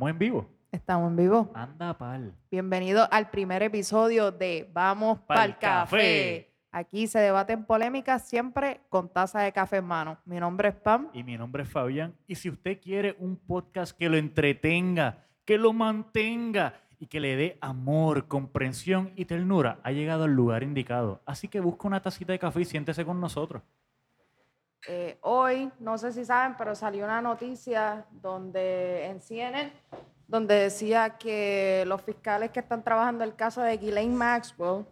Estamos en vivo. Estamos en vivo. Anda pal. Bienvenido al primer episodio de Vamos Pa'l Café. Café. Aquí se debaten polémicas siempre con taza de café en mano. Mi nombre es Pam. Y mi nombre es Fabián. Y si usted quiere un podcast que lo entretenga, que lo mantenga y que le dé amor, comprensión y ternura, ha llegado al lugar indicado. Así que busca una tacita de café y siéntese con nosotros. Eh, hoy, no sé si saben, pero salió una noticia donde en CNN, donde decía que los fiscales que están trabajando el caso de Ghislaine Maxwell,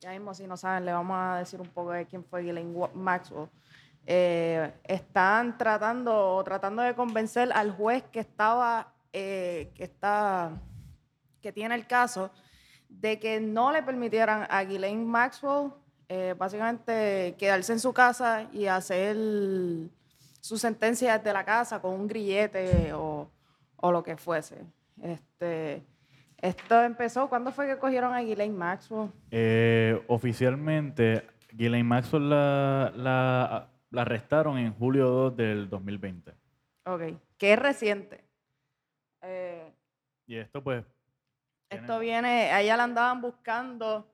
ya mismo si no saben, le vamos a decir un poco de quién fue Ghislaine Maxwell, eh, están tratando, tratando de convencer al juez que estaba, eh, que está, que tiene el caso, de que no le permitieran a Ghislaine Maxwell eh, básicamente quedarse en su casa y hacer su sentencia desde la casa con un grillete o, o lo que fuese. Este, esto empezó, ¿cuándo fue que cogieron a Ghislaine Maxwell? Eh, oficialmente, Ghislaine Maxwell la, la, la arrestaron en julio 2 del 2020. Ok, que es reciente. Eh, Y esto pues... Esto viene, a ella la andaban buscando.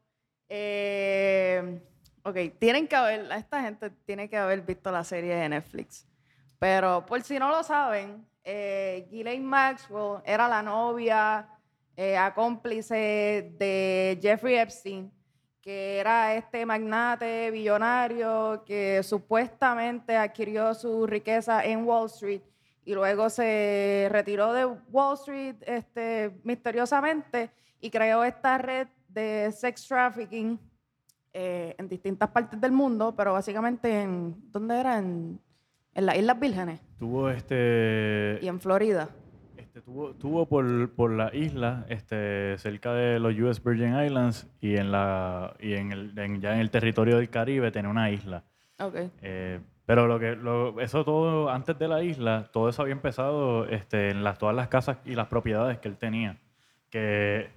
Eh, ok, tienen que haber, esta gente tiene que haber visto la serie de Netflix. Pero por si no lo saben, eh, Ghislaine Maxwell era la novia, eh, acómplice de Jeffrey Epstein, que era este magnate billonario que supuestamente adquirió su riqueza en Wall Street y luego se retiró de Wall Street este, misteriosamente y creó esta red de sex trafficking eh, en distintas partes del mundo, pero básicamente en, ¿dónde era? En, en las Islas Vírgenes Tuvo este... y en Florida. Este, tuvo, tuvo por, por la isla, este, cerca de los US Virgin Islands y en la y en el, en- ya en el territorio del Caribe tenía una isla. Ok. Eh, pero lo que lo- eso todo antes de la isla, todo eso había empezado este, en las, todas las casas y las propiedades que él tenía. Que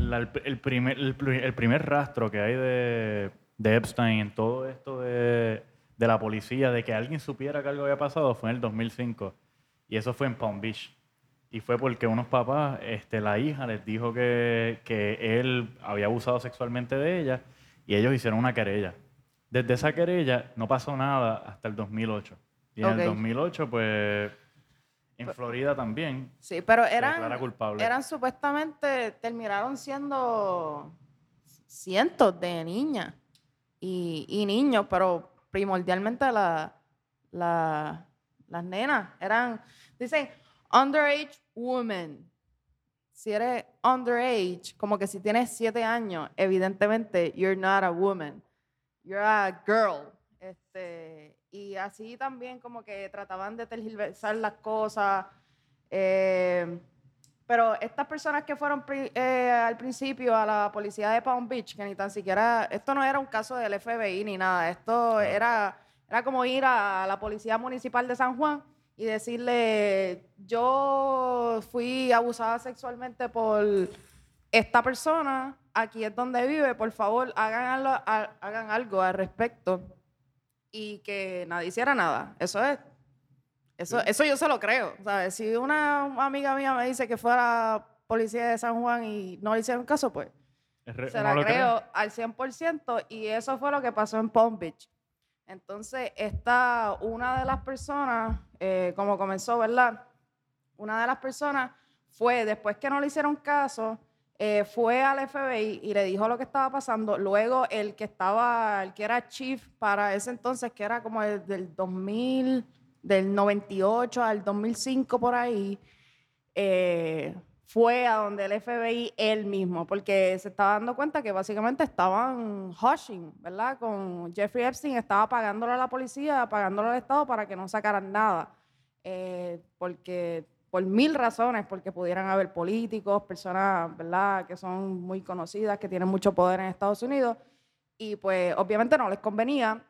la- el, primer, el, el primer rastro que hay de, de Epstein en todo esto de, de la policía, de que alguien supiera que algo había pasado, fue en el 2005. Y eso fue en Palm Beach. Y fue porque unos papás, este, la hija les dijo que, que él había abusado sexualmente de ella y ellos hicieron una querella. Desde esa querella no pasó nada hasta el 2008. Y en el 2008, pues, en Florida también, Sí, pero eran, culpable. eran supuestamente, terminaron siendo cientos de niñas y, y niños, pero primordialmente la, la- las nenas eran, dicen, underage woman. Si eres underage, como que si tienes siete años, evidentemente you're not a woman, you're a girl. Este, y así también como que trataban de tergiversar las cosas. eh, pero estas personas que fueron eh, al principio a la policía de Palm Beach, que ni tan siquiera, esto no era un caso del FBI ni nada, esto era, era como ir a la policía municipal de San Juan y decirle, yo fui abusada sexualmente por esta persona, aquí es donde vive, por favor, hagan algo, ha- hagan algo al respecto y que nadie hiciera nada. Eso es eso, eso yo se lo creo. ¿sabes? Si una amiga mía me dice que fuera policía de San Juan y no le hicieron caso, pues se la cree. creo al 100% y eso fue lo que pasó en Palm Beach. Entonces, esta, una de las personas, eh, como comenzó, ¿verdad? Una de las personas fue, después que no le hicieron caso, eh, fue al FBI y le dijo lo que estaba pasando. Luego, el que estaba, el que era chief para ese entonces, que era como el del 2000, del 98 al 2005 por ahí, eh, fue a donde el FBI él mismo, porque se estaba dando cuenta que básicamente estaban hushing, ¿verdad? Con Jeffrey Epstein estaba pagándole a la policía, pagándole al Estado para que no sacaran nada. Eh, porque por mil razones, porque pudieran haber políticos, personas, ¿verdad?, que son muy conocidas, que tienen mucho poder en Estados Unidos, y pues obviamente no les convenía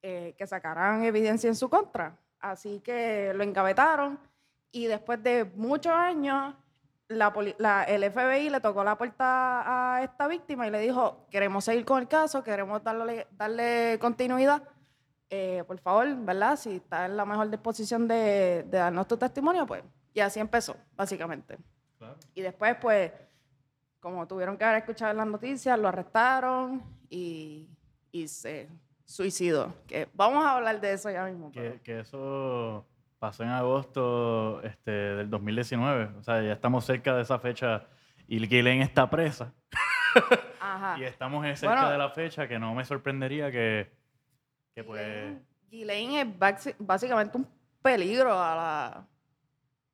eh, que sacaran evidencia en su contra. Así que lo encabetaron y después de muchos años, la la- el FBI le tocó la puerta a esta víctima y le dijo, queremos seguir con el caso, queremos darle, darle continuidad. Eh, por favor, ¿verdad? Si está en la mejor disposición de, de darnos tu testimonio, pues Y así empezó, básicamente. Claro. Y después, pues, como tuvieron que haber escuchado las noticias, lo arrestaron y, y se suicidó. Que vamos a hablar de eso ya mismo. pero- Que, que eso pasó en agosto este, del 2019. O sea, ya estamos cerca de esa fecha y Ghislaine está presa. Ajá. Y estamos cerca Bueno. de la fecha que no me sorprendería que, que pues... Ghislaine es básicamente un peligro a la,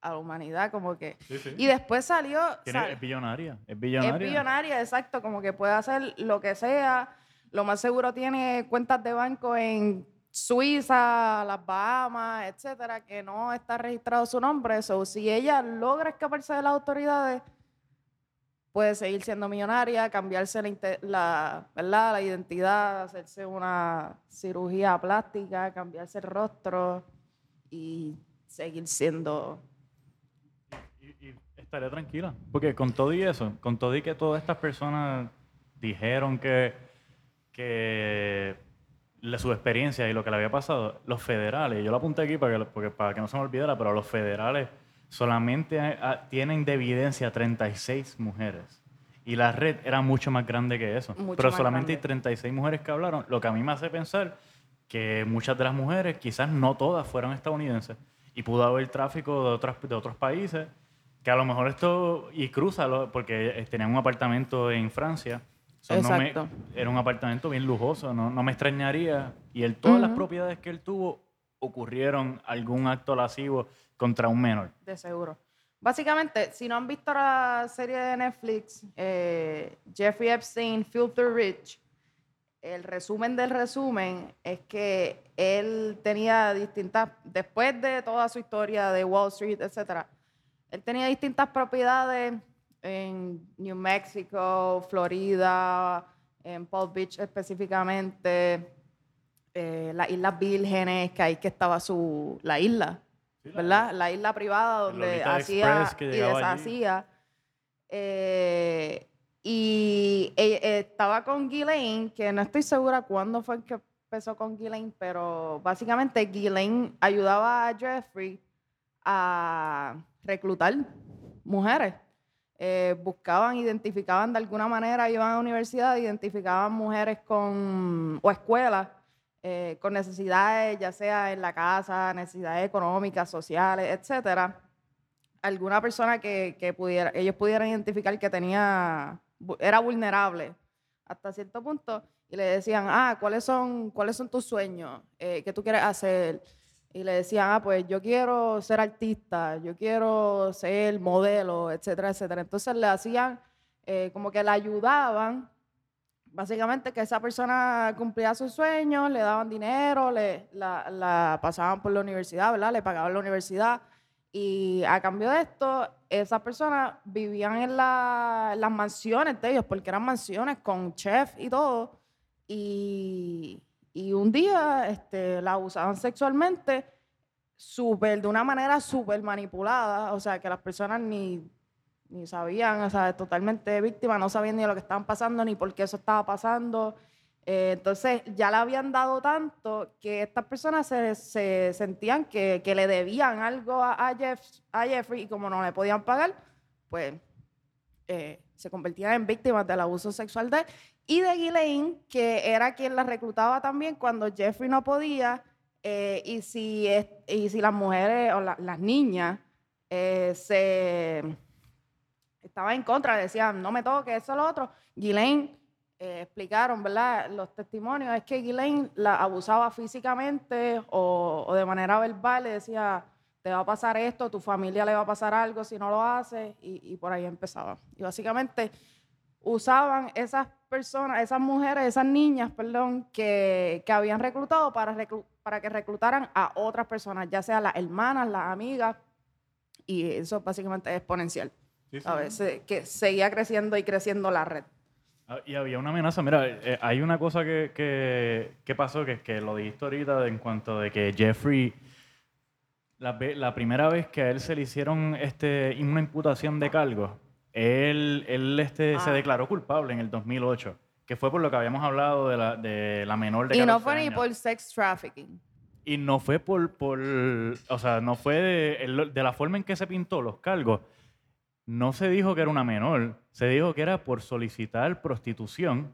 a la humanidad, como que. Sí, sí. Y después salió. Sal- es billonaria. Es es billonaria. billonaria, exacto, como que puede hacer lo que sea. Lo más seguro tiene cuentas de banco en Suiza, las Bahamas, etcétera, que no está registrado su nombre. So, si ella logra escaparse de las autoridades, puede seguir siendo millonaria, cambiarse la, la, ¿verdad? la identidad, hacerse una cirugía plástica, cambiarse el rostro y seguir siendo Y, y estaría tranquila. Porque con todo y eso, con todo y que todas estas personas dijeron que, que la- su experiencia y lo que le había pasado, los federales, yo lo apunté aquí para que, porque, para que no se me olvidara, pero los federales solamente ah, tienen de evidencia 36 mujeres. Y la red era mucho más grande que eso. Mucho pero solamente hay grande. 36 mujeres que hablaron, lo que a mí me hace pensar que muchas de las mujeres, quizás no todas fueron estadounidenses, y pudo haber tráfico de, otras, de otros países, que a lo mejor esto, y cruzalo, porque eh, tenían un apartamento en Francia, So, no me- Exacto. era un apartamento bien lujoso, no, no me extrañaría, y él, todas las propiedades que él tuvo ocurrieron algún acto lascivo contra un menor. De seguro. Básicamente, si no han visto la serie de Netflix, eh, Jeffrey Epstein, Filter Rich, el resumen del resumen es que él tenía distintas, después de toda su historia de Wall Street, etcétera, él tenía distintas propiedades en New Mexico, Florida, en Palm Beach específicamente, eh, las Islas Vírgenes, que ahí que estaba su, la isla, ¿verdad? La isla privada donde hacía y deshacía. Eh, y eh, eh, estaba con Ghislaine, que no estoy segura cuándo fue que empezó con Ghislaine, pero básicamente Ghislaine ayudaba a Jeffrey a reclutar mujeres. Eh, buscaban, identificaban de alguna manera, iban a la universidad, identificaban mujeres con, o escuelas eh, con necesidades, ya sea en la casa, necesidades económicas, sociales, etcétera. Alguna persona que, que pudiera, ellos pudieran identificar que tenía, era vulnerable hasta cierto punto, y le decían, ah, ¿cuáles son, cuáles son tus sueños? Eh, ¿Qué tú quieres hacer? Y le decían, ah, pues yo quiero ser artista, yo quiero ser modelo, etcétera, etcétera. Entonces le hacían, eh, como que le ayudaban, básicamente que esa persona cumplía sus sueños, le daban dinero, le, la, pasaban por la universidad, ¿verdad? Le pagaban la universidad. Y a cambio de esto, esas personas vivían en, la- las mansiones de ellos, porque eran mansiones con chef y todo. Y, y un día este, la abusaban sexualmente, súper, de una manera súper manipulada, o sea, que las personas ni, ni sabían, o sea, totalmente víctimas, no sabían ni lo que estaban pasando, ni por qué eso estaba pasando. Eh, entonces, ya le habían dado tanto que estas personas se, se sentían que, que le debían algo a, Jeff- a Jeffrey y como no le podían pagar, pues eh, se convertían en víctimas del abuso sexual de él. Y de Ghislaine, que era quien la reclutaba también cuando Jeffrey no podía. eh, y, si y si las mujeres o la- las niñas se estaban en contra, decían, no me toques, eso, lo otro. Ghislaine eh, explicaron, ¿verdad? Los testimonios es que Ghislaine la abusaba físicamente o, o de manera verbal, le decía, te va a pasar esto, tu familia le va a pasar algo si no lo haces, y, y por ahí empezaba. Y básicamente usaban esas personas, esas mujeres, esas niñas, perdón, que, que habían reclutado para, para que reclutaran a otras personas, ya sea las hermanas, las amigas, y eso básicamente es exponencial. Sí, sí, A veces que seguía creciendo y creciendo la red. Ah, Y había una amenaza. Mira, eh, hay una cosa que, que, que pasó, que es que lo dijiste ahorita en cuanto de que Jeffrey, la, la primera vez que a él se le hicieron este, una imputación de cargos, él, él este, se Ah. declaró culpable en el 2008, que fue por lo que habíamos hablado de la, de la menor de Y no 14 fue ni por sex trafficking. Y no fue por, por o sea, no fue de, de la forma en que se pintó los cargos. No se dijo que era una menor, se dijo que era por solicitar prostitución.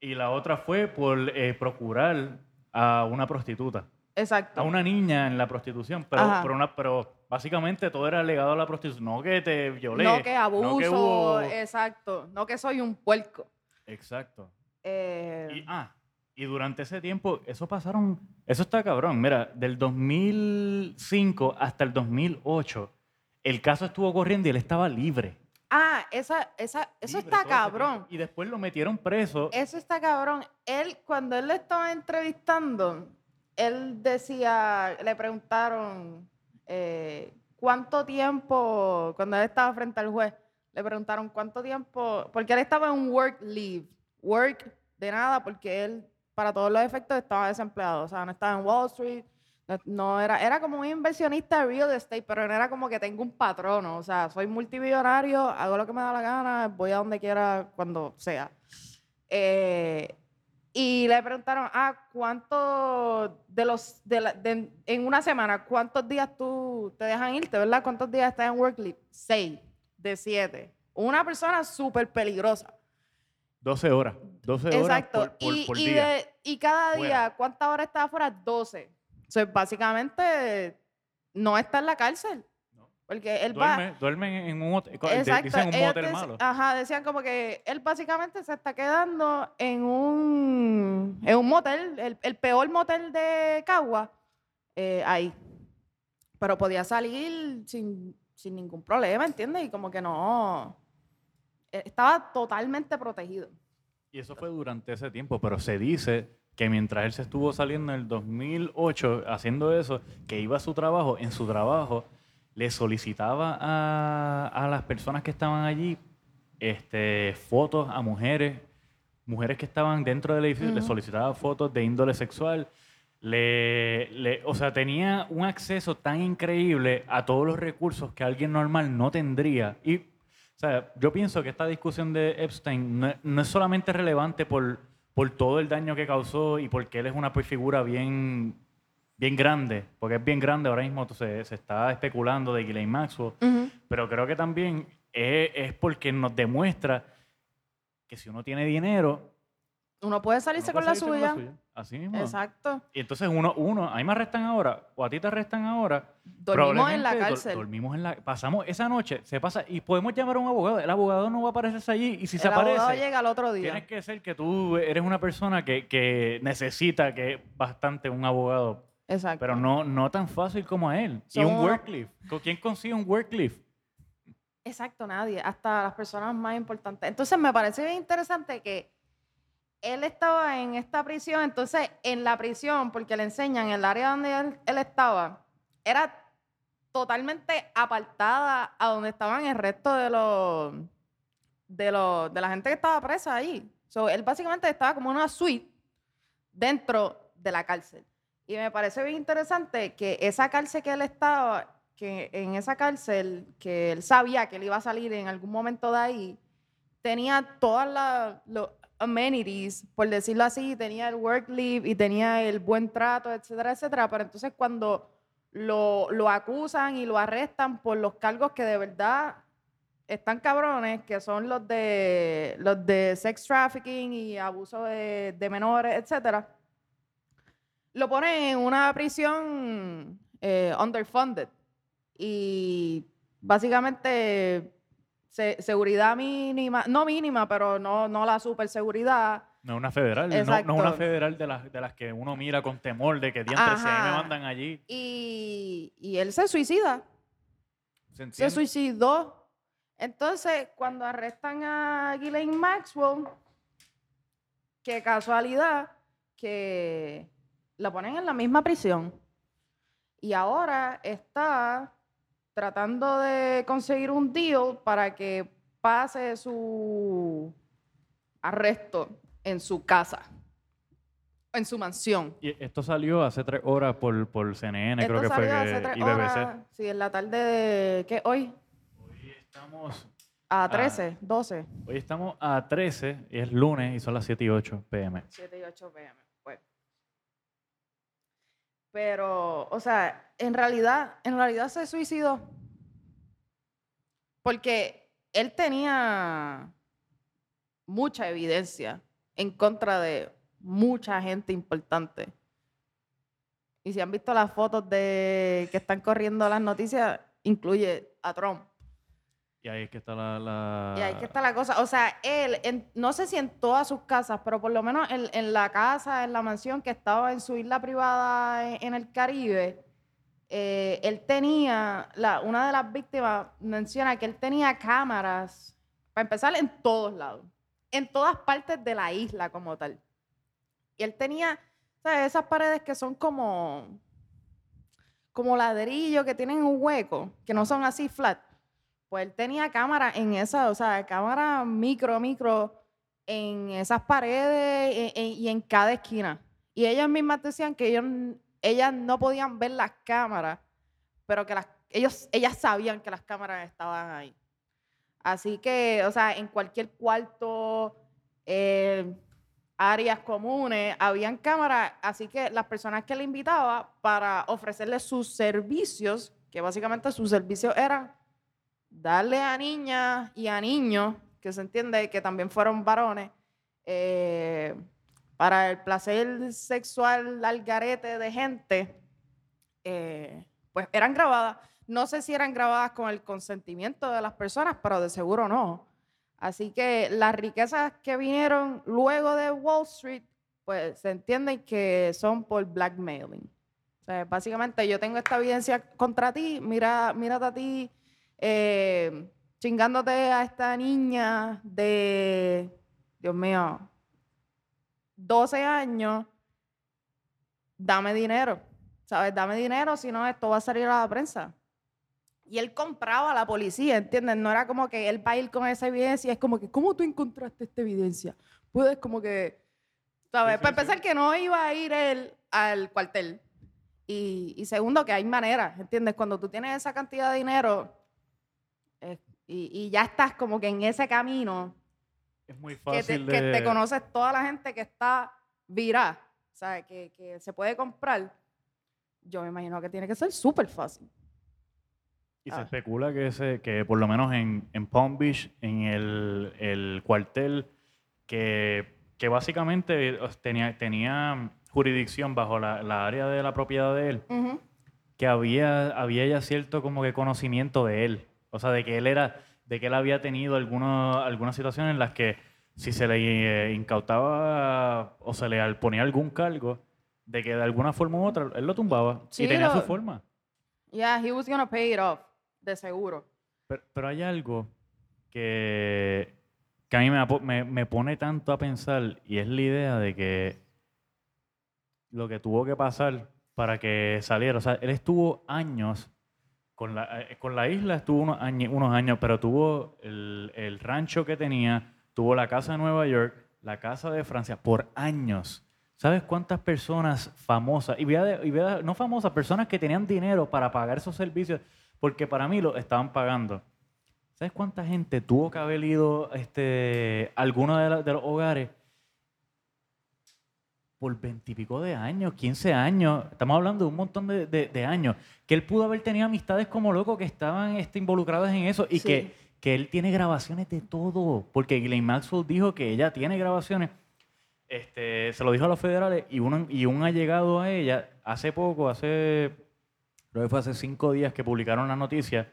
Y la otra fue por eh, procurar a una prostituta, Exacto. a una niña en la prostitución. Pero, pero, una, pero básicamente todo era legado a la prostitución. No que te violé. no que abuso, no que hubo- exacto. No que soy un puerco. Exacto. Eh, Y, ah, y durante ese tiempo, eso pasaron, eso está cabrón. Mira, del 2005 hasta el 2008, el caso estuvo corriendo y él estaba libre. ah, esa, esa, eso Libre está todo ese cabrón. tiempo. Y después lo metieron preso. Eso está cabrón. Él, cuando él le estaba entrevistando, él decía, le preguntaron eh, cuánto tiempo, cuando él estaba frente al juez, le preguntaron cuánto tiempo, porque él estaba en un work leave, work de nada, porque él, para todos los efectos, estaba desempleado, o sea, no estaba en Wall Street, no, era, era como un inversionista de real estate, pero no era como que tengo un patrono, o sea, soy multimillonario, hago lo que me da la gana, voy a donde quiera, cuando sea. Eh, y le preguntaron, ah, ¿cuánto de los, de la- de- en una semana, cuántos días tú te dejan irte, verdad? ¿Cuántos días estás en work leave? Seis de siete. Una persona súper peligrosa. 12 horas. 12 horas Exacto. por, por- y, por y día. de- y cada Fuera. día, ¿cuántas horas estaba fuera? 12. O sea, básicamente no está en la cárcel. Porque él va... Duerme, duerme en un hotel. Exacto. Dicen un motel dec- malo. Ajá, decían como que él básicamente se está quedando en un, en un motel, el, el peor motel de Cagua, eh, ahí. Pero podía salir sin, sin ningún problema, ¿entiendes? Y como que no. eh, Estaba totalmente protegido. Y eso fue durante ese tiempo, pero se dice que mientras él se estuvo saliendo en el 2008 haciendo eso, que iba a su trabajo, en su trabajo le solicitaba a, a las personas que estaban allí este, fotos a mujeres, mujeres que estaban dentro del edificio, le solicitaba fotos de índole sexual. Le, le- o sea, tenía un acceso tan increíble a todos los recursos que alguien normal no tendría. Y o sea, yo pienso que esta discusión de Epstein no, no es solamente relevante por, por todo el daño que causó y porque él es una pues, figura bien, bien grande, porque es bien grande ahora mismo se, se está especulando de Ghislaine Maxwell, pero creo que también es, es porque nos demuestra que si uno tiene dinero, Uno puede salirse uno con la suya. Así mismo. Exacto. Y entonces uno, uno, a mí me arrestan ahora, o a ti te arrestan ahora. Dormimos en la cárcel. dormimos en la pasamos esa noche, se pasa, y podemos llamar a un abogado. El abogado no va a aparecerse allí, y si se el abogado aparece, llega al otro día. tienes que ser que tú eres una persona que, que necesita que bastante un abogado, Exacto. pero no, no tan fácil como a él. y un. ¿Con quién consigue un worklift? Exacto, nadie, hasta las personas más importantes. Entonces me parece bien interesante que él estaba en esta prisión, entonces en la prisión, porque le enseñan el área donde él, estaba, era totalmente apartada a donde estaban el resto de los de los de la gente que estaba presa ahí. So, él básicamente estaba como una suite dentro de la cárcel. Y me parece bien interesante que esa cárcel que él estaba, que en esa cárcel, que él sabía que él iba a salir en algún momento de ahí, tenía todas las amenities, por decirlo así, tenía el work leave y tenía el buen trato, etcétera, etcétera. Pero entonces cuando lo, acusan y lo arrestan por los cargos que de verdad están cabrones, que son los de los de sex trafficking y abuso de, de menores, etcétera, lo ponen en una prisión eh, underfunded y básicamente se- seguridad mínima, no mínima, pero no, no la super seguridad. No una federal, no, no una federal de las, de las que uno mira con temor de que diantres mí me mandan allí. Y, y él se suicida. ¿Se se suicidó. Entonces, cuando arrestan a Ghislaine Maxwell, qué casualidad que la ponen en la misma prisión. Y ahora está tratando de conseguir un deal para que pase su arresto en su casa, en su mansión. Y esto salió hace tres horas por, por CNN, creo Esto que fue hace tres y BBC. horas, sí, en la tarde de, ¿qué? Hoy, Hoy estamos, a 13, 12. hoy estamos a 13, y es lunes y son las 7 y 8 pm. 7 y 8 pm. Pero, o sea, en realidad, en realidad se suicidó. Porque él tenía mucha evidencia en contra de mucha gente importante. Y si han visto las fotos de que están corriendo las noticias, incluye a Trump. Y ahí es que está la... Y ahí que está la cosa. O sea, él, no sé si en todas sus casas, pero por lo menos en, en la casa, en la mansión que estaba en su isla privada en, el Caribe, eh, él tenía, una de las víctimas menciona que él tenía cámaras, para empezar, en todos lados, en todas partes de la isla como tal. Y él tenía, ¿sabes? Esas paredes que son como, como ladrillo, que tienen un hueco, que no son así flat. Pues él tenía cámara en esa, o sea, cámara micro, micro, en esas paredes e- e- y en cada esquina. Y ellas mismas decían que ellos, ellas no podían ver las cámaras, pero que ellos, ellas sabían que las cámaras estaban ahí. Así que, o sea, en cualquier cuarto, eh, áreas comunes, habían cámaras, así que las personas que le invitaba para ofrecerles sus servicios, que básicamente sus servicios eran darle a niñas y a niños, que se entiende que también fueron varones, eh, para el placer sexual al garete de gente, eh, pues eran grabadas. No sé si eran grabadas con el consentimiento de las personas, pero de seguro no. Así que las riquezas que vinieron luego de Wall Street, pues se entienden que son por blackmailing. O sea, básicamente yo tengo esta evidencia contra ti, mira, mírate a ti eh, chingándote a esta niña de, Dios mío, 12 años, dame dinero, ¿sabes? Dame dinero, si no esto va a salir a la prensa. Y él compraba a la policía, ¿entiendes? No era como que él va a ir con esa evidencia, es como que, ¿cómo tú encontraste esta evidencia? Puedes como que, ¿sabes? Sí, sí, Para sí. empezar, que no iba a ir él al cuartel. Y, y segundo, que hay maneras, ¿entiendes? Cuando tú tienes esa cantidad de dinero y, y ya estás como que en ese camino, Es muy que te, fácil que de... te conoces toda la gente que está virada, ¿sabes? Que, que se puede comprar, yo me imagino que tiene que ser súper fácil. Y se Ah. especula que, ese, que por lo menos en, en Palm Beach, en el, el cuartel, que, que básicamente eh, tenía, tenía jurisdicción bajo la, la área de la propiedad de él, Ujú. que había, había ya cierto como que conocimiento de él. O sea, de que él era, de que él había tenido algunos, algunas situaciones en las que si se le eh, incautaba o se le ponía algún cargo, de que de alguna forma u otra él lo tumbaba Sí, y tenía su forma. Yeah, he was gonna pay it off, de seguro. Pero, pero hay algo que, que a mí me, me, me pone tanto a pensar y es la idea de que lo que tuvo que pasar para que saliera. O sea, él estuvo años con la, eh, con la isla, estuvo unos años, pero tuvo el, rancho que tenía, tuvo la casa de Nueva York, la casa de Francia, por años. ¿Sabes cuántas personas famosas, y, no famosas, personas que tenían dinero para pagar esos servicios, porque para mí lo estaban pagando? ¿Sabes cuánta gente tuvo que haber ido este, a alguno de los hogares por veintipico de años, 15 años? Estamos hablando de un montón de, de- de años. Que él pudo haber tenido amistades como loco que estaban este, involucradas en eso y Sí. que, que él tiene grabaciones de todo. Porque Ghislaine Maxwell dijo que ella tiene grabaciones. Este, se lo dijo a los federales y, uno, y un allegado a ella hace poco, hace, creo que fue hace cinco días que publicaron la noticia,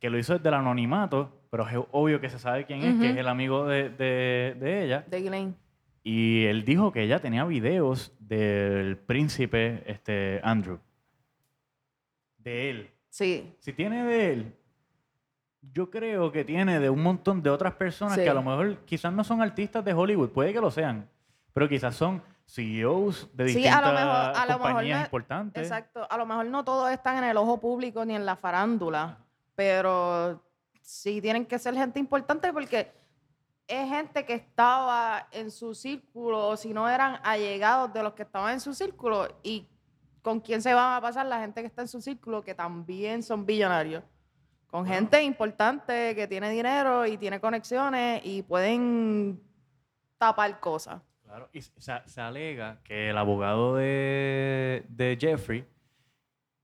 que lo hizo desde el anonimato, pero es obvio que se sabe quién es, que es el amigo de, de- ella. De Ghislaine. Y él dijo que ella tenía videos del príncipe este, Andrew. De él. Sí. Si tiene de él, yo creo que tiene de un montón de otras personas Sí. que a lo mejor quizás no son artistas de Hollywood, puede que lo sean, pero quizás son CEOs de Sí, distintas a lo mejor- a lo mejor compañías no- importantes. Exacto. A lo mejor no todos están en el ojo público ni en la farándula, pero sí tienen que ser gente importante porque es gente que estaba en su círculo, o si no eran allegados de los que estaban en su círculo, y con quién se van a pasar la gente que está en su círculo, que también son billonarios. Con gente importante que tiene dinero y tiene conexiones y pueden tapar cosas. Claro. Y se, se alega que el abogado de, de Jeffrey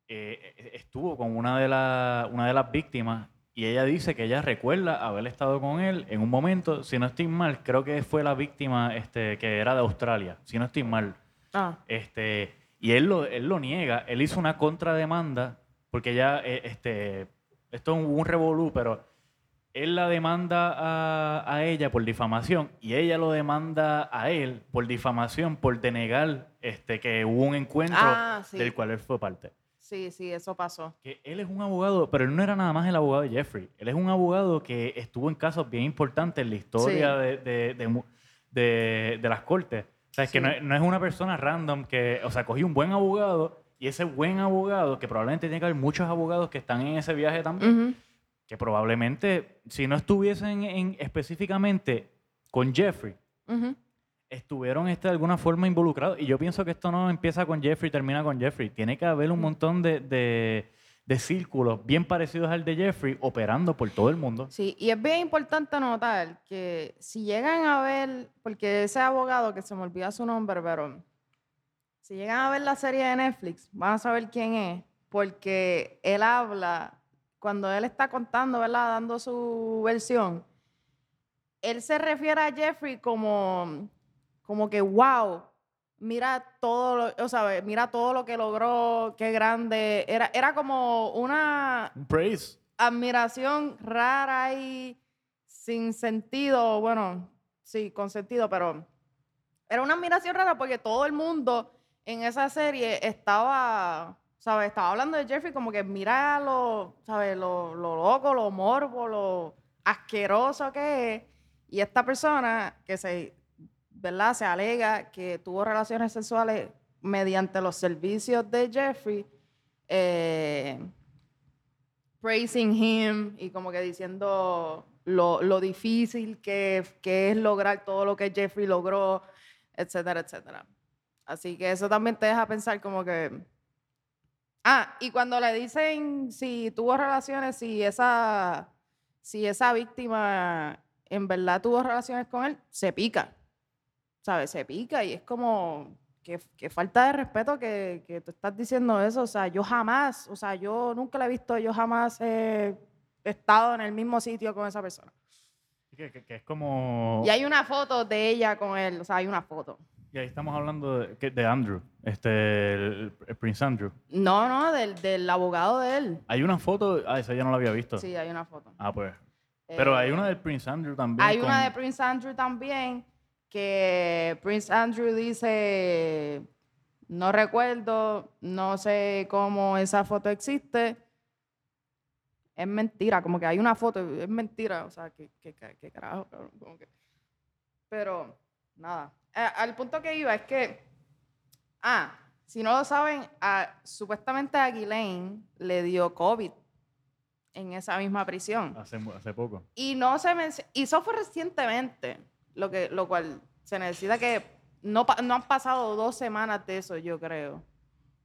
eh, e- estuvo con una de, la- una de las víctimas y ella dice que ella recuerda haber estado con él en un momento, si no estoy mal, creo que fue la víctima este, que era de Australia, si no estoy mal. Ah, Este, y él lo, él lo niega, él hizo una contrademanda, porque ya, eh, este, esto es un, un revolú, pero él la demanda a, a ella por difamación y ella lo demanda a él por difamación, por denegar este, que hubo un encuentro Ah, sí. del cual él fue parte. Sí, sí, eso pasó. Que él es un abogado, pero él no era nada más el abogado de Jeffrey. Él es un abogado que estuvo en casos bien importantes en la historia Sí. de, de- de de- de las cortes. O sea, es que Sí. no es, no es una persona random que, o sea, cogió un buen abogado y ese buen abogado, que probablemente tiene que haber muchos abogados que están en ese viaje también, Ujú. que probablemente, si no estuviesen en, específicamente con Jeffrey, Ujú. Estuvieron este, de alguna forma involucrados. Y yo pienso que esto no empieza con Jeffrey y termina con Jeffrey. Tiene que haber un montón de, de- de círculos bien parecidos al de Jeffrey operando por todo el mundo. Sí, y es bien importante notar que si llegan a ver, porque ese abogado, que se me olvida su nombre, pero si llegan a ver la serie de Netflix, van a saber quién es, porque él habla, cuando él está contando, ¿verdad? Dando su versión, él se refiere a Jeffrey como, como que, wow, mira todo lo, o sea, mira todo lo que logró, qué grande. Era, era como una, Un praise. admiración rara y sin sentido, bueno, sí, con sentido, pero era una admiración rara porque todo el mundo en esa serie estaba, ¿sabes? Estaba hablando de Jeffrey como que mira lo, ¿sabes? Lo, lo loco, lo morbo, lo asqueroso que es. Y esta persona que se, ¿verdad? Se alega que tuvo relaciones sexuales mediante los servicios de Jeffrey. eh, praising him y como que diciendo lo, difícil que, que es lograr todo lo que Jeffrey logró, etcétera, etcétera. Así que eso también te deja pensar como que... Ah, y cuando le dicen si tuvo relaciones, si esa, si esa víctima en verdad tuvo relaciones con él, se pica. ¿Sabes? Se pica y es como que, que falta de respeto que, que tú estás diciendo eso. O sea, yo jamás, o sea, yo nunca la he visto, yo jamás he estado en el mismo sitio con esa persona. Que, que- es como... Y hay una foto de ella con él, o sea, hay una foto. Y ahí estamos hablando de, Andrew, este, el, el Prince Andrew. No, no, del, del abogado de él. Hay una foto, ah, esa ya no la había visto. Sí, hay una foto. Ah, pues. Pero hay Eh, una del Prince Andrew también. Hay una de Prince Andrew también, que Prince Andrew dice, no recuerdo, no sé cómo esa foto existe. Es mentira, como que hay una foto, es mentira, o sea, que, que- que carajo, cabrón, como que- Pero, nada. Eh, al punto que iba es que, ah, si no lo saben, a- supuestamente a Ghislaine le dio COVID en esa misma prisión. Hace, hace poco. Y no se y eso fue recientemente, lo, que, lo cual se necesita que no, no han pasado dos semanas de eso, yo creo.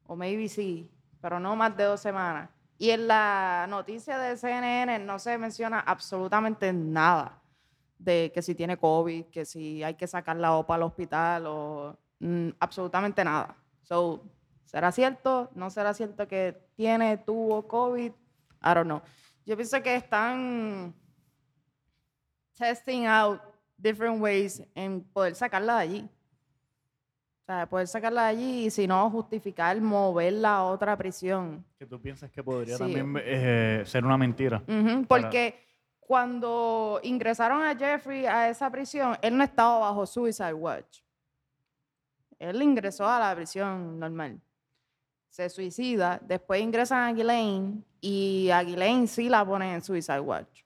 O maybe sí, pero no más de dos semanas. Y en la noticia de CNN no se menciona absolutamente nada de que si tiene COVID, que si hay que sacarla o para el hospital o mm, absolutamente nada. So, ¿será cierto? ¿No será cierto que tiene, tuvo COVID? I don't know. Yo pienso que están testing out different ways en poder sacarla de allí. O sea, poder sacarla de allí y si no, justificar moverla a otra prisión. Que tú piensas que podría Sí. también eh, ser una mentira. Para- porque cuando ingresaron a Jeffrey a esa prisión, él no estaba bajo Suicide Watch. Él ingresó a la prisión normal. Se suicida, después ingresan a Ghislaine y a Ghislaine sí la ponen en Suicide Watch.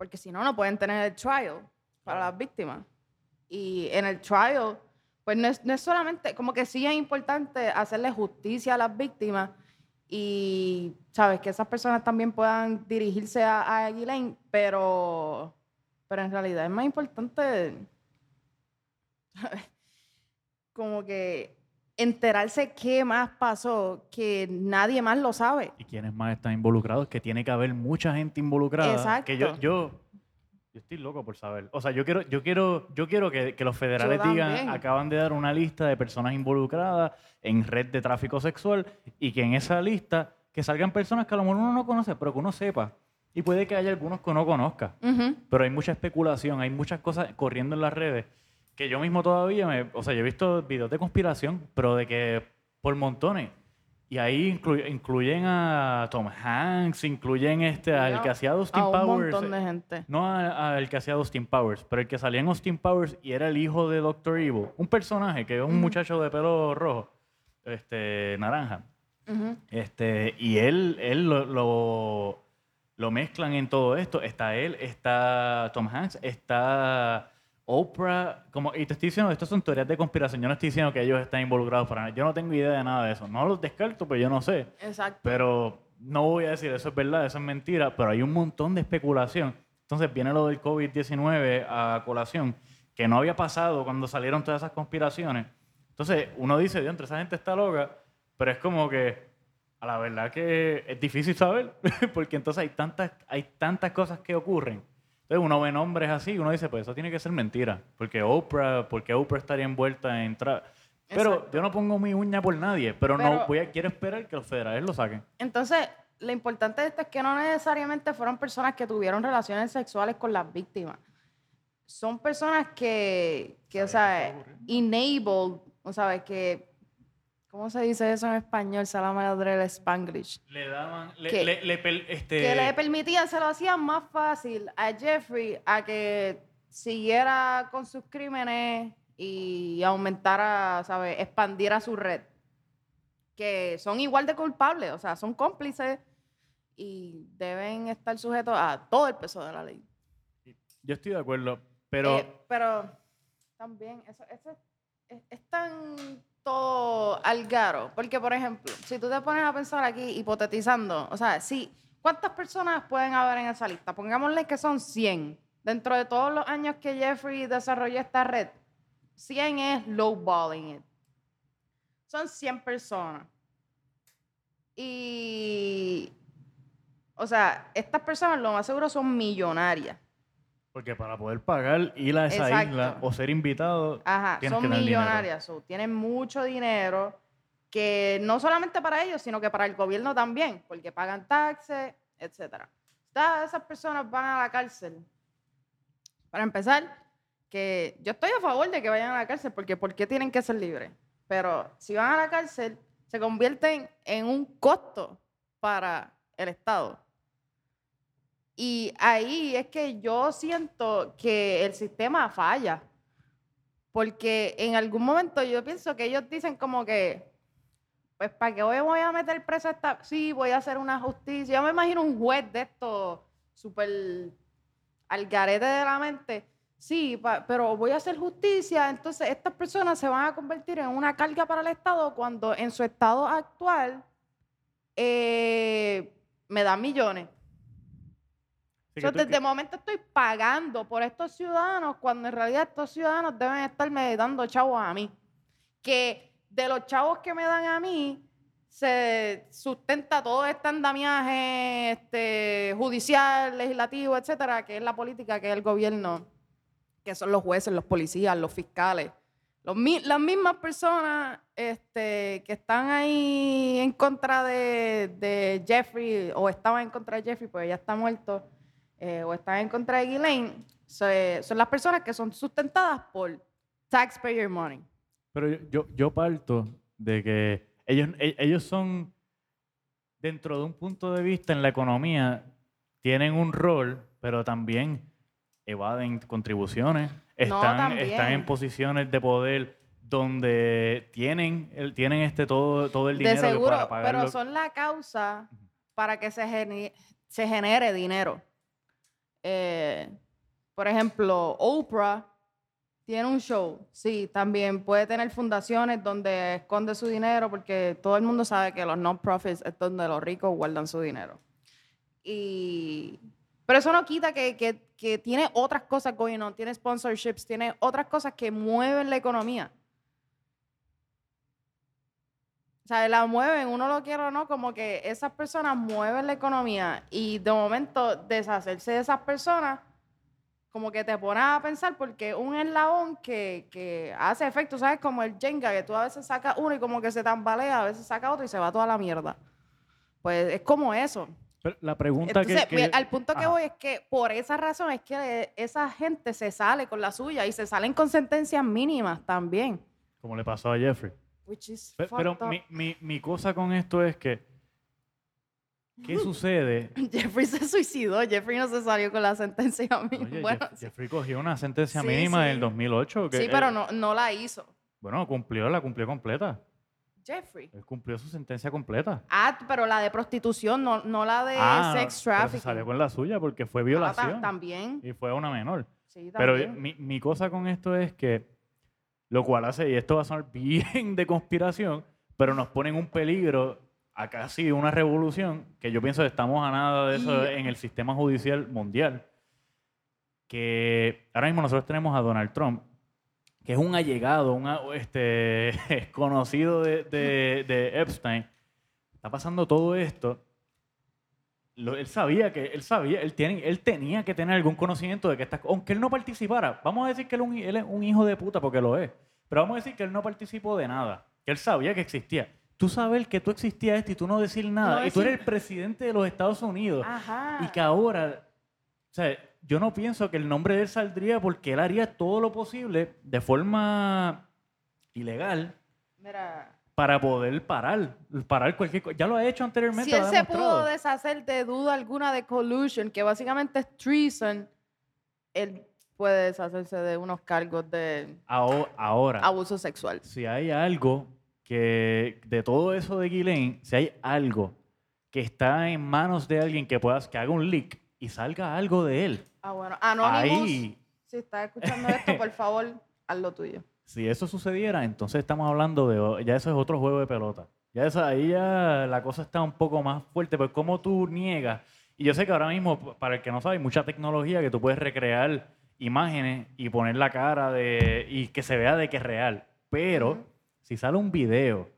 Porque si no, no pueden tener el trial para las víctimas. Y en el trial, pues no es, no es solamente, como que sí es importante hacerle justicia a las víctimas y, ¿sabes? Que esas personas también puedan dirigirse a, a pero, pero en realidad es más importante, ¿sabes? Como que enterarse qué más pasó, que nadie más lo sabe. ¿Y quiénes más están involucrados? Que tiene que haber mucha gente involucrada. Que yo, Exacto. yo Yo estoy loco por saber. O sea, yo quiero, yo quiero, yo quiero que, que los federales digan, acaban de dar una lista de personas involucradas en red de tráfico sexual y que en esa lista que salgan personas que a lo mejor uno no conoce, pero que uno sepa. Y puede que haya algunos que no conozca. Pero hay mucha especulación, hay muchas cosas corriendo en las redes que yo mismo todavía me. O sea, yo he visto videos de conspiración, pero de que por montones. Y ahí inclu- incluyen a Tom Hanks, incluyen este, al Ya, que hacía Austin a un Powers. montón de eh, gente. No al que hacía Austin Powers, pero el que salía en Austin Powers y era el hijo de Doctor Evil. Un personaje que es un muchacho de pelo rojo, este, naranja. Ujú. Este, y él, él lo, lo, lo mezclan en todo esto. Está él, está Tom Hanks, está Oprah. Como, y te estoy diciendo, estas son teorías de conspiración. Yo no estoy diciendo que ellos están involucrados para nada. Yo no tengo idea de nada de eso. No los descarto, pero yo no sé. Exacto. Pero no voy a decir eso es verdad, eso es mentira, pero hay un montón de especulación. Entonces viene lo del COVID-19 a colación, que no había pasado cuando salieron todas esas conspiraciones. Entonces uno dice, Dios, entre esa gente está loca, pero es como que a la verdad que es difícil saber, porque entonces hay tantas, hay tantas cosas que ocurren. Entonces uno ve nombres así y uno dice, pues eso tiene que ser mentira, porque Oprah, porque Oprah estaría envuelta en... tra- Pero Exacto. yo no pongo mi uña por nadie, pero, no voy a, quiero esperar que los federales lo saquen. Entonces, lo importante de esto es que no necesariamente fueron personas que tuvieron relaciones sexuales con las víctimas. Son personas que, que o sea, enabled, o sea, que, ¿cómo se dice eso en español? Se la madre del Spanglish. Le daban, le, ¿Qué? le- le este, Que le permitían, se lo hacían más fácil a Jeffrey a que siguiera con sus crímenes y aumentara, ¿sabes? Expandiera su red. Que son igual de culpables, o sea, son cómplices y deben estar sujetos a todo el peso de la ley. yo estoy de acuerdo, pero Eh, pero también, eso, eso es, es tan todo algaro. Porque, por ejemplo, si tú te pones a pensar aquí, hipotetizando, o sea, sí, ¿cuántas personas pueden haber en esa lista? Pongámosle que son 100. Dentro de todos los años que Jeffrey desarrolló esta red, 100 es lowballing it. Son 100 personas. Y, o sea, estas personas lo más seguro son millonarias. Porque para poder pagar ir a esa Exacto. isla o ser invitado, Ajá, tienes son que millonarias, so, tienen mucho dinero que no solamente para ellos, sino que para el gobierno también, porque pagan taxes, etcétera. Todas esas personas van a la cárcel. Para empezar, que yo estoy a favor de que vayan a la cárcel, porque ¿por qué tienen que ser libres? Pero si van a la cárcel, se convierten en un costo para el Estado. Y ahí es que yo siento que el sistema falla. Porque en algún momento yo pienso que ellos dicen como que, pues, ¿para qué voy voy a meter preso a esta? Sí, voy a hacer una justicia. Yo me imagino un juez de esto súper al garete de la mente. Sí, pero voy a hacer justicia. Entonces, estas personas se van a convertir en una carga para el Estado cuando en su estado actual eh, me dan millones. Que tú- desde momento estoy pagando por estos ciudadanos cuando en realidad estos ciudadanos deben estarme dando chavos a mí. Que de los chavos que me dan a mí se sustenta todo este andamiaje este, judicial, legislativo, etcétera, que es la política, que es el gobierno, que son los jueces, los policías, los fiscales. Los las mismas personas este, que están ahí en contra de, de Jeffrey, o estaban en contra de Jeffrey, pues ya está muerto, eh, o están en contra de Ghislaine, so- son las personas que son sustentadas por taxpayer money. Pero yo, yo, yo parto de que ellos, e- ellos son, dentro de un punto de vista en la economía, tienen un rol, pero también evaden contribuciones, No, están, están también. en posiciones de poder donde tienen, el, tienen este todo, todo el De dinero que seguro, para pagar pero lo- son la causa para que se, se genere dinero. Eh, por ejemplo, Oprah tiene un show. Sí, también puede tener fundaciones donde esconde su dinero porque todo el mundo sabe que los non-profits es donde los ricos guardan su dinero. Y, pero eso no quita que, que- que tiene otras cosas going on, tiene sponsorships, tiene otras cosas que mueven la economía. O sea, la mueven, uno lo quiere o no, como que esas personas mueven la economía y de momento deshacerse de esas personas como que te pones a pensar porque un eslabón que, que hace efecto, ¿sabes? Como el Jenga, que tú a veces sacas uno y como que se tambalea, a veces saca otro y se va toda la mierda. Pues es como eso. Pero la pregunta Entonces, que, que- al punto que Ajá. voy es que por esa razón es que esa gente se sale con la suya y se salen con sentencias mínimas también. Como le pasó a Jeffrey. Which is Pe- Pero, fucked up. mi, mi, mi cosa con esto es que, ¿qué sucede? Jeffrey se suicidó, Jeffrey no se salió con la sentencia mínima. Oye, bueno, Jeff- Jeffrey cogió una sentencia Sí, mínima sí. del 2008. Que sí, él- pero no, no la hizo. Bueno, cumplió, la cumplió completa. Jeffrey. Él cumplió su sentencia completa. Ah, pero la de prostitución, no, no la de Ah, sex pero se trafficking. salió con la suya porque fue Ah, ta- violación. también. y fue a una menor. Sí, Pero también. mi, mi cosa con esto es que, lo cual hace, y esto va a sonar bien de conspiración, pero nos pone en un peligro a casi una revolución, que yo pienso que estamos a nada de eso Y- en el sistema judicial mundial, que ahora mismo nosotros tenemos a Donald Trump, que es un allegado, un este, conocido de, de- de Epstein. Está pasando todo esto. Lo- él sabía que, él sabía, él, tiene, él tenía que tener algún conocimiento de que estas aunque él no participara, vamos a decir que él, un- él es un hijo de puta porque lo es, pero vamos a decir que él no participó de nada, que él sabía que existía. Tú sabes que tú existías esto y tú no decir nada, No y tú eres el presidente de los Estados Unidos, Ajá. y que ahora, o sea, yo no pienso que el nombre de él saldría porque él haría todo lo posible de forma ilegal Mira, para poder parar, parar cualquier cosa. Ya lo ha hecho anteriormente. si él se pudo deshacer de duda alguna de collusion, que básicamente es treason, él puede deshacerse de unos cargos de Aho- Ahora, abuso sexual. si hay algo que de todo eso de Ghislaine, si hay algo que está en manos de alguien que puedas que haga un leak y salga algo de él, Ah, bueno. Anonymous, ahí, si estás escuchando esto, por favor, haz lo tuyo. Si eso sucediera, entonces estamos hablando de ya eso es otro juego de pelota. Ya eso, ahí ya la cosa está un poco más fuerte, pues cómo tú niegas. Y yo sé que ahora mismo, para el que no sabe, hay mucha tecnología que tú puedes recrear imágenes y poner la cara de y que se vea de que es real. Pero si sale un video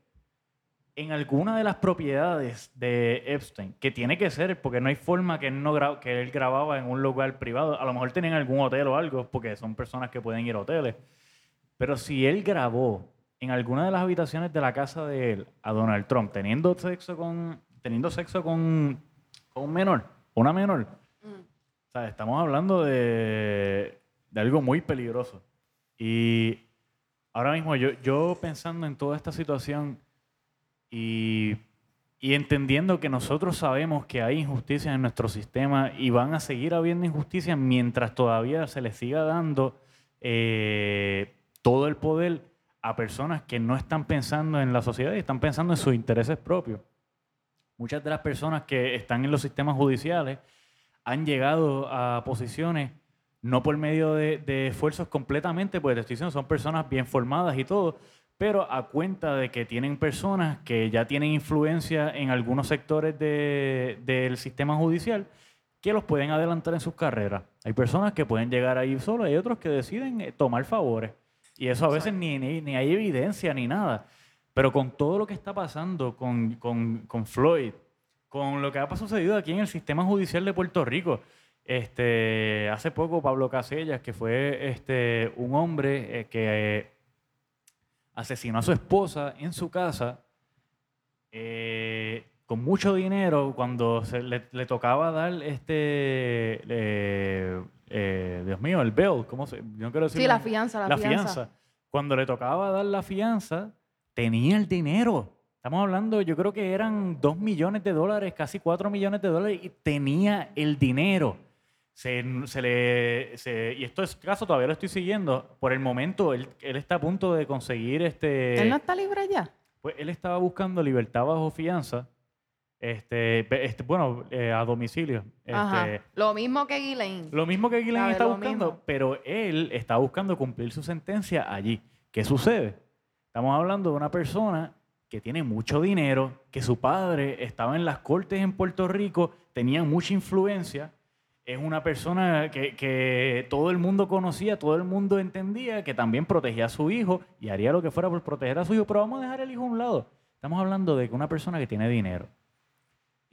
en alguna de las propiedades de Epstein, que tiene que ser, porque no hay forma que él, no gra- que él grababa en un lugar privado, a lo mejor tenía en algún hotel o algo, porque son personas que pueden ir a hoteles, pero si él grabó en alguna de las habitaciones de la casa de él a Donald Trump teniendo sexo con, teniendo sexo con, con un menor, una menor, Mm. o sea, estamos hablando de, de algo muy peligroso. Y ahora mismo yo, yo pensando en toda esta situación y, y entendiendo que nosotros sabemos que hay injusticias en nuestro sistema y van a seguir habiendo injusticias mientras todavía se les siga dando eh, todo el poder a personas que no están pensando en la sociedad y están pensando en sus intereses propios. Muchas de las personas que están en los sistemas judiciales han llegado a posiciones no por medio de, de esfuerzos completamente, pues te estoy diciendo, son personas bien formadas y todo, pero a cuenta de que tienen personas que ya tienen influencia en algunos sectores de- del sistema judicial que los pueden adelantar en sus carreras. Hay personas que pueden llegar ahí solos, hay otros que deciden eh, tomar favores. Y eso a veces ni, ni, ni hay evidencia ni nada. Pero con todo lo que está pasando con, con, con Floyd, con lo que ha sucedido aquí en el sistema judicial de Puerto Rico, este, hace poco Pablo Casellas, que fue este, un hombre eh, que eh, asesinó a su esposa en su casa eh, con mucho dinero cuando se le, le tocaba dar este, eh, Dios mío, el bail, ¿cómo se? Yo no quiero decir Sí, la fianza, la, la fianza. fianza. Cuando le tocaba dar la fianza, tenía el dinero. Estamos hablando, yo creo que eran 2 millones de dólares, casi 4 millones de dólares, y tenía el dinero. Se, se le, se- y esto es caso, todavía lo estoy siguiendo. Por el momento, él, él está a punto de conseguir este. ¿Él no está libre ya? Pues él estaba buscando libertad bajo fianza. Este, este, bueno, eh, a domicilio. Ajá. Este, Lo mismo que Ghislaine. lo mismo que Ghislaine está buscando, mismo. pero él está buscando cumplir su sentencia allí. ¿Qué sucede? Estamos hablando de una persona que tiene mucho dinero, que su padre estaba en las cortes en Puerto Rico, tenía mucha influencia, es una persona que, que todo el mundo conocía, todo el mundo entendía, que también protegía a su hijo y haría lo que fuera por proteger a su hijo, pero vamos a dejar el hijo a un lado. Estamos hablando de que una persona que tiene dinero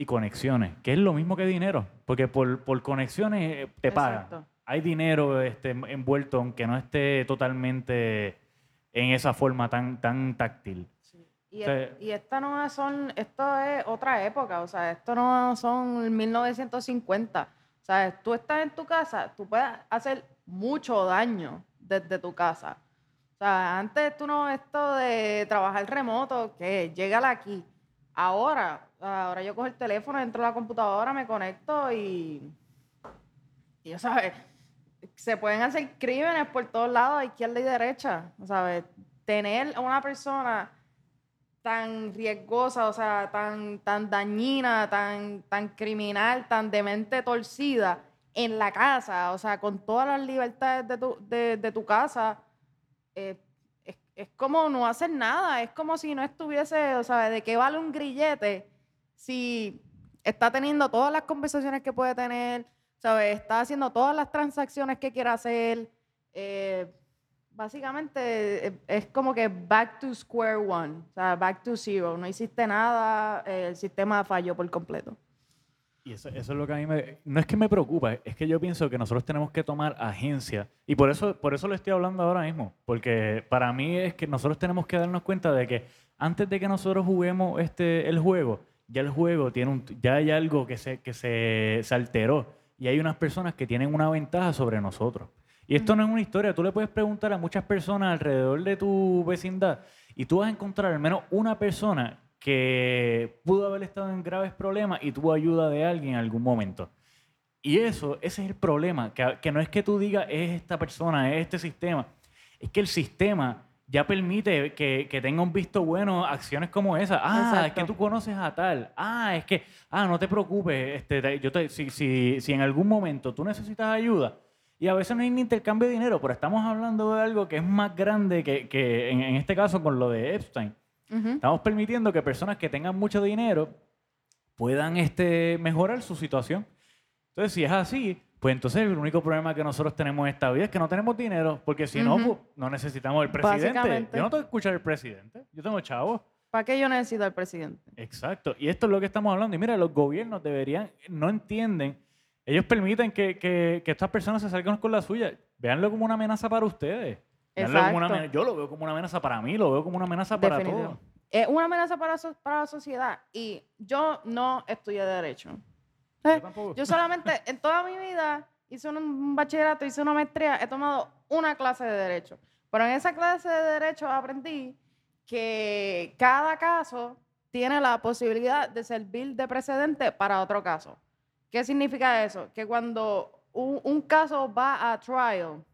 y conexiones, que es lo mismo que dinero, porque por, por conexiones eh, te pagan. Exacto. hay dinero este, envuelto, aunque no esté totalmente en esa forma tan, tan táctil. Y, O sea, y esta no son, esto es otra época, o sea, esto no son 1950. O sea, tú estás en tu casa, tú puedes hacer mucho daño desde tu casa. O sea, antes tú no, esto de trabajar remoto, que llega aquí. Ahora, ahora yo cojo el teléfono, entro a la computadora, me conecto y, y sabes, se pueden hacer crímenes por todos lados, izquierda y derecha. ¿Sabes? Tener a una persona tan riesgosa, o sea, tan, tan dañina, tan, tan criminal, tan de mente torcida en la casa, o sea, con todas las libertades de tu, de tu casa, eh, es, es como no hacer nada, es como si no estuviese, o sea, ¿de qué vale un grillete si está teniendo todas las conversaciones que puede tener, ¿sabes? Está haciendo todas las transacciones que quiere hacer. eh, básicamente eh, es como que back to square one, o sea, back to zero. No hiciste nada, eh, el sistema falló por completo. Y eso, eso es lo que a mí me... No es que me preocupa, es que yo pienso que nosotros tenemos que tomar agencia. Y por eso, por eso lo estoy hablando ahora mismo. Porque para mí es que nosotros tenemos que darnos cuenta de que antes de que nosotros juguemos este, el juego, ya el juego tiene un... Ya hay algo que, se, que se, alteró. Y hay unas personas que tienen una ventaja sobre nosotros. Y esto no es una historia. Tú le puedes preguntar a muchas personas alrededor de tu vecindad y tú vas a encontrar al menos una persona que pudo haber estado en graves problemas y tuvo ayuda de alguien en algún momento. Y eso, ese es el problema, que, que no es que tú digas es esta persona, es este sistema, es que el sistema ya permite que, que tenga un visto bueno acciones como esa. Ah, es Exacto. que tú conoces a tal. Ah, es que, ah, no te preocupes, este, te- yo te, si, si, si en algún momento tú necesitas ayuda, y a veces no hay ni intercambio de dinero, pero estamos hablando de algo que es más grande que, que en, en este caso con lo de Epstein. Ujú. Estamos permitiendo que personas que tengan mucho dinero puedan este, mejorar su situación. Entonces, si es así, pues entonces el único problema que nosotros tenemos en esta vida es que no tenemos dinero, porque si no, pues, no necesitamos el presidente. Yo no tengo que escuchar al presidente, yo tengo chavos. ¿Para qué yo necesito al presidente? Exacto. Y esto es lo que estamos hablando. Y mira, los gobiernos deberían, no entienden, ellos permiten que, que- que estas personas se salgan con la suya. Véanlo como una amenaza para ustedes. Como una amenaza- yo lo veo como una amenaza para mí, lo veo como una amenaza para todos. Es una amenaza para, so- para la sociedad. Y yo no estudié Derecho. Yo Eh, tampoco. Yo solamente en toda mi vida hice un, un bachillerato, hice una maestría, he tomado una clase de Derecho. Pero en esa clase de Derecho aprendí que cada caso tiene la posibilidad de servir de precedente para otro caso. ¿Qué significa eso? Que cuando un, un caso va a trial,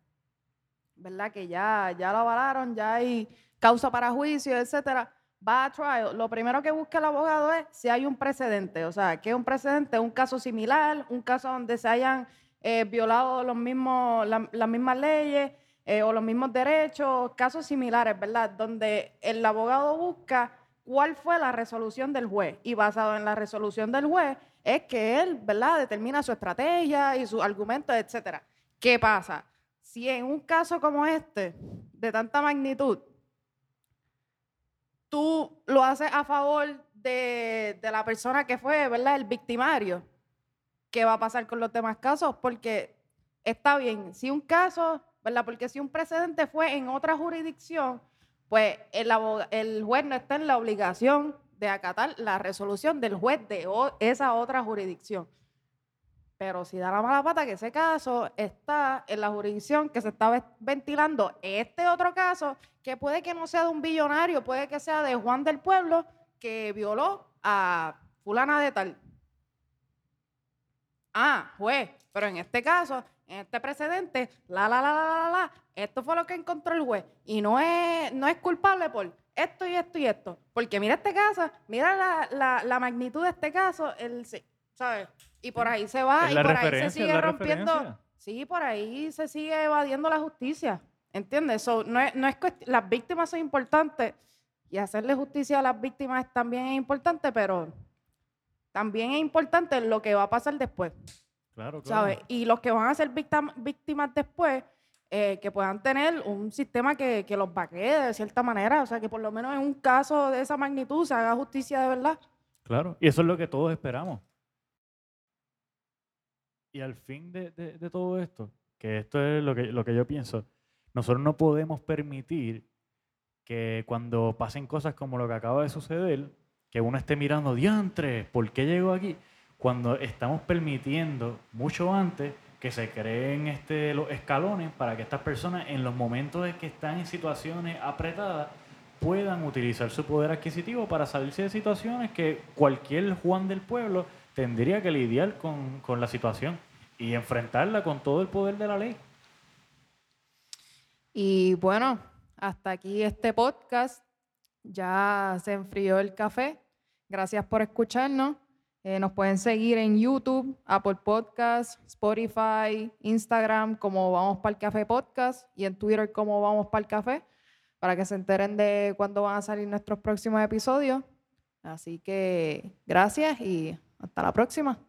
¿verdad? Que ya, ya lo avalaron, ya hay causa para juicio, etcétera, va a trial, lo primero que busca el abogado es si hay un precedente. O sea, ¿qué es un precedente? Un caso similar, un caso donde se hayan eh, violado los mismos, la- las mismas leyes eh, o los mismos derechos, casos similares, ¿verdad? Donde el abogado busca cuál fue la resolución del juez y basado en la resolución del juez es que él, ¿verdad? Determina su estrategia y sus argumentos, etcétera. ¿Qué pasa? Si en un caso como este, de tanta magnitud, lo haces a favor de, de la persona que fue, ¿verdad? El victimario. ¿Qué va a pasar con los demás casos? Porque está bien, si un caso, ¿verdad? Porque si un precedente fue en otra jurisdicción, pues el, el juez no está en la obligación de acatar la resolución del juez de esa otra jurisdicción. Pero si da la mala pata que ese caso está en la jurisdicción que se está ve- ventilando este otro caso, que puede que no sea de un billonario, puede que sea de Juan del Pueblo, que violó a fulana de tal. Ah, juez, pero en este caso, en este precedente, la, la, la, la, la, la, esto fue lo que encontró el juez. Y no es, no es culpable por esto y esto y esto. Porque mira este caso, mira la, la, magnitud de este caso, el, ¿sabes? Y por ahí se va, y por ahí se sigue rompiendo. Sí, por ahí se sigue evadiendo la justicia. ¿Entiendes? So, no es, no es las víctimas son importantes y hacerle justicia a las víctimas también es importante, pero también es importante lo que va a pasar después. Claro, claro. ¿sabes? Y los que van a ser víctim- víctimas después, eh, que puedan tener un sistema que, que los vaquee de cierta manera, o sea, que por lo menos en un caso de esa magnitud se haga justicia de verdad. Claro, y eso es lo que todos esperamos. Y al fin de, todo esto, que esto es lo que, lo que yo pienso. Nosotros no podemos permitir que cuando pasen cosas como lo que acaba de suceder, que uno esté mirando, diantre, ¿por qué llegó aquí? Cuando estamos permitiendo mucho antes que se creen este, los escalones para que estas personas en los momentos en que están en situaciones apretadas puedan utilizar su poder adquisitivo para salirse de situaciones que cualquier Juan del pueblo tendría que lidiar con la situación y enfrentarla con todo el poder de la ley. Y bueno, hasta aquí este podcast. Ya se enfrió el café. Gracias por escucharnos. Eh, nos pueden seguir en YouTube, Apple Podcast, Spotify, Instagram como Vamos para el Café Podcast y en Twitter como Vamos para el Café para que se enteren de cuándo van a salir nuestros próximos episodios. Así que gracias y hasta la próxima.